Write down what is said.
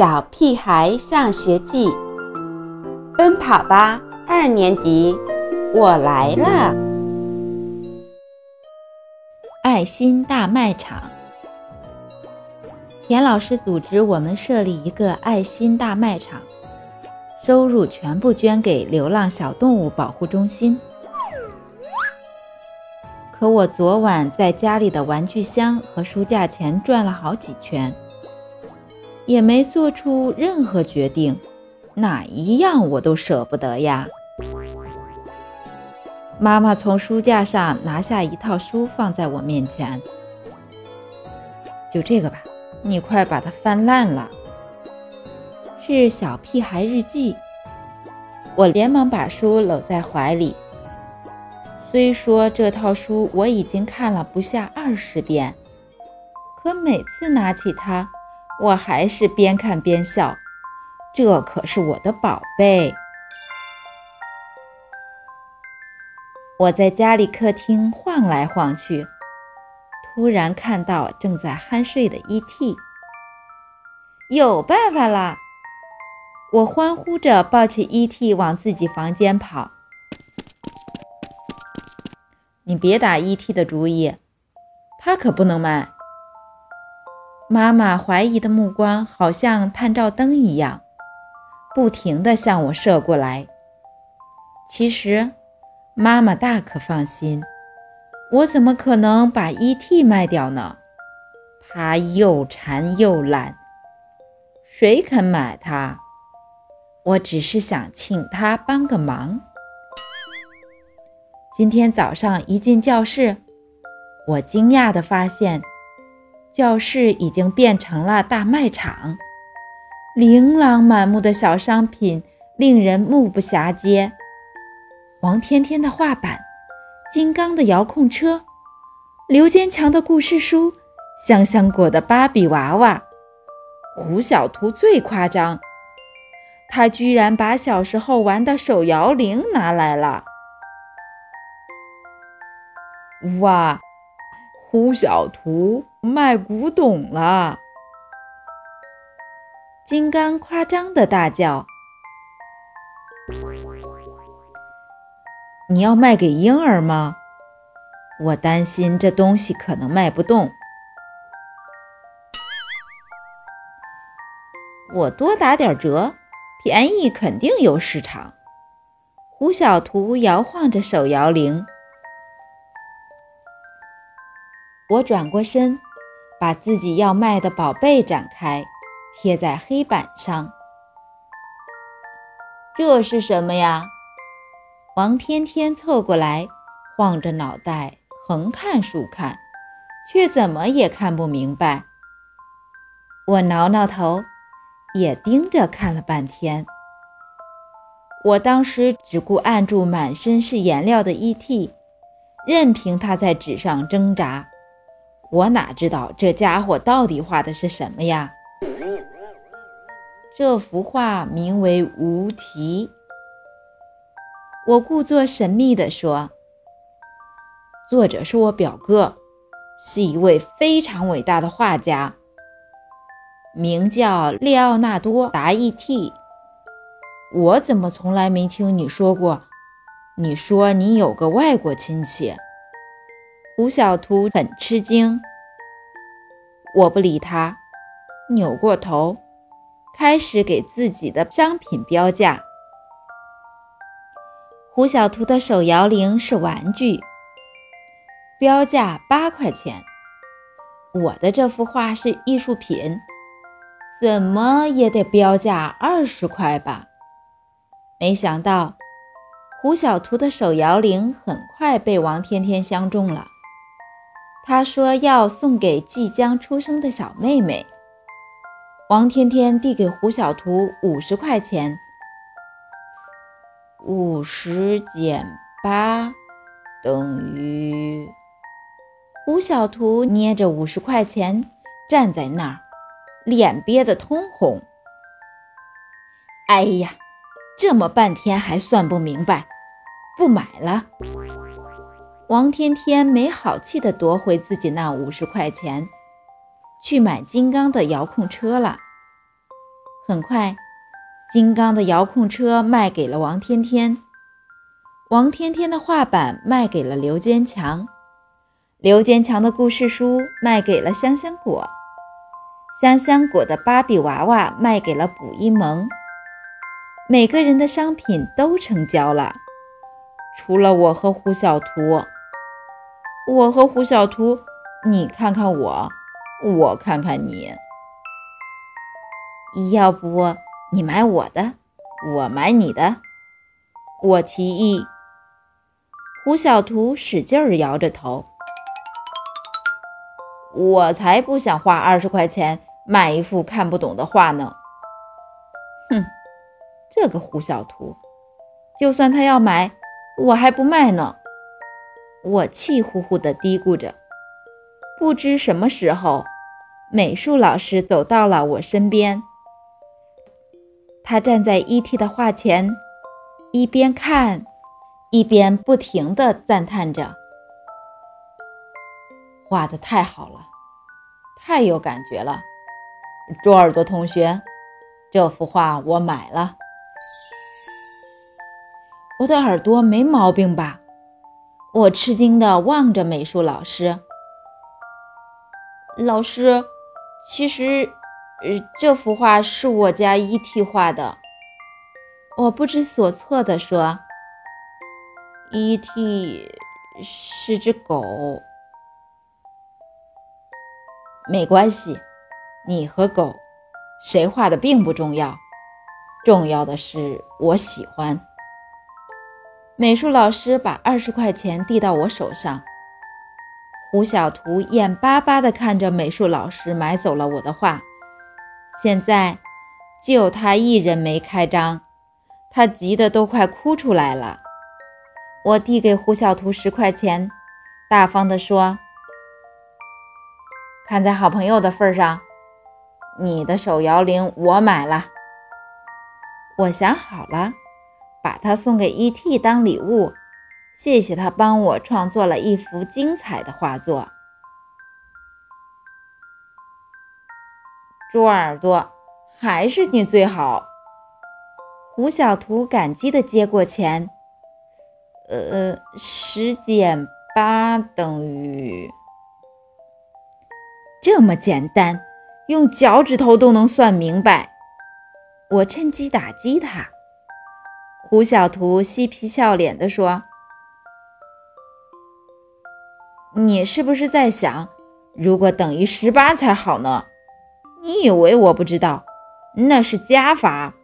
小屁孩上学记》，奔跑吧二年级，我来了！爱心大卖场，田老师组织我们设立一个爱心大卖场，收入全部捐给流浪小动物保护中心。可我昨晚在家里的玩具箱和书架前转了好几圈。也没做出任何决定，哪一样我都舍不得呀。妈妈从书架上拿下一套书，放在我面前。就这个吧，你快把它翻烂了。是《小屁孩日记》。我连忙把书搂在怀里。虽说这套书我已经看了不下二十遍，可每次拿起它。我还是边看边笑，这可是我的宝贝。我在家里客厅晃来晃去，突然看到正在酣睡的 E.T.，有办法啦！我欢呼着抱起 E.T. 往自己房间跑。你别打 E.T. 的主意，他可不能卖。妈妈怀疑的目光好像探照灯一样，不停地向我射过来。其实，妈妈大可放心，我怎么可能把 E.T. 卖掉呢？它又馋又懒，谁肯买它？我只是想请他帮个忙。今天早上一进教室，我惊讶地发现。教室已经变成了大卖场，琳琅满目的小商品令人目不暇接。王天天的画板，金刚的遥控车，刘坚强的故事书，香香果的芭比娃娃，胡小图最夸张，他居然把小时候玩的手摇铃拿来了！哇！胡小图卖古董了！金刚夸张的大叫：“你要卖给婴儿吗？我担心这东西可能卖不动。我多打点折，便宜肯定有市场。”胡小图摇晃着手摇铃。我转过身，把自己要卖的宝贝展开，贴在黑板上。这是什么呀？王天天凑过来，晃着脑袋，横看竖看，却怎么也看不明白。我挠挠头，也盯着看了半天。我当时只顾按住满身是颜料的 E.T，任凭他在纸上挣扎。我哪知道这家伙到底画的是什么呀？这幅画名为《无题》。我故作神秘地说：“作者是我表哥，是一位非常伟大的画家，名叫列奥纳多·达伊蒂。我怎么从来没听你说过？你说你有个外国亲戚？”胡小图很吃惊，我不理他，扭过头，开始给自己的商品标价。胡小图的手摇铃是玩具，标价八块钱。我的这幅画是艺术品，怎么也得标价二十块吧？没想到，胡小图的手摇铃很快被王天天相中了。他说要送给即将出生的小妹妹。王天天递给胡小图五十块钱。五十减八等于……胡小图捏着五十块钱站在那儿，脸憋得通红。哎呀，这么半天还算不明白，不买了。王天天没好气地夺回自己那五十块钱，去买金刚的遥控车了。很快，金刚的遥控车卖给了王天天，王天天的画板卖给了刘坚强，刘坚强的故事书卖给了香香果，香香果的芭比娃娃卖给了卜一萌。每个人的商品都成交了，除了我和胡小图。我和胡小图，你看看我，我看看你。要不你买我的，我买你的。我提议。胡小图使劲儿摇着头。我才不想花二十块钱买一幅看不懂的画呢。哼。这个胡小图，就算他要买，我还不卖呢。我气呼呼地嘀咕着。不知什么时候，美术老师走到了我身边。他站在 E.T. 的画前，一边看，一边不停地赞叹着：“画的太好了，太有感觉了。”猪耳朵同学，这幅画我买了。我的耳朵没毛病吧？我吃惊地望着美术老师。老师，其实，呃，这幅画是我家 E.T. 画的。我不知所措地说：“E.T. 是只狗。”没关系，你和狗谁画的并不重要，重要的是我喜欢。美术老师把二十块钱递到我手上，胡小图眼巴巴地看着美术老师买走了我的画。现在就他一人没开张，他急得都快哭出来了。我递给胡小图十块钱，大方地说：“看在好朋友的份上，你的手摇铃我买了。我想好了。”把它送给 E.T. 当礼物，谢谢他帮我创作了一幅精彩的画作。猪耳朵，还是你最好。胡小图感激地接过钱。呃，十减八等于……这么简单，用脚趾头都能算明白。我趁机打击他。胡小图嬉皮笑脸地说：“你是不是在想，如果等于十八才好呢？你以为我不知道？那是加法。”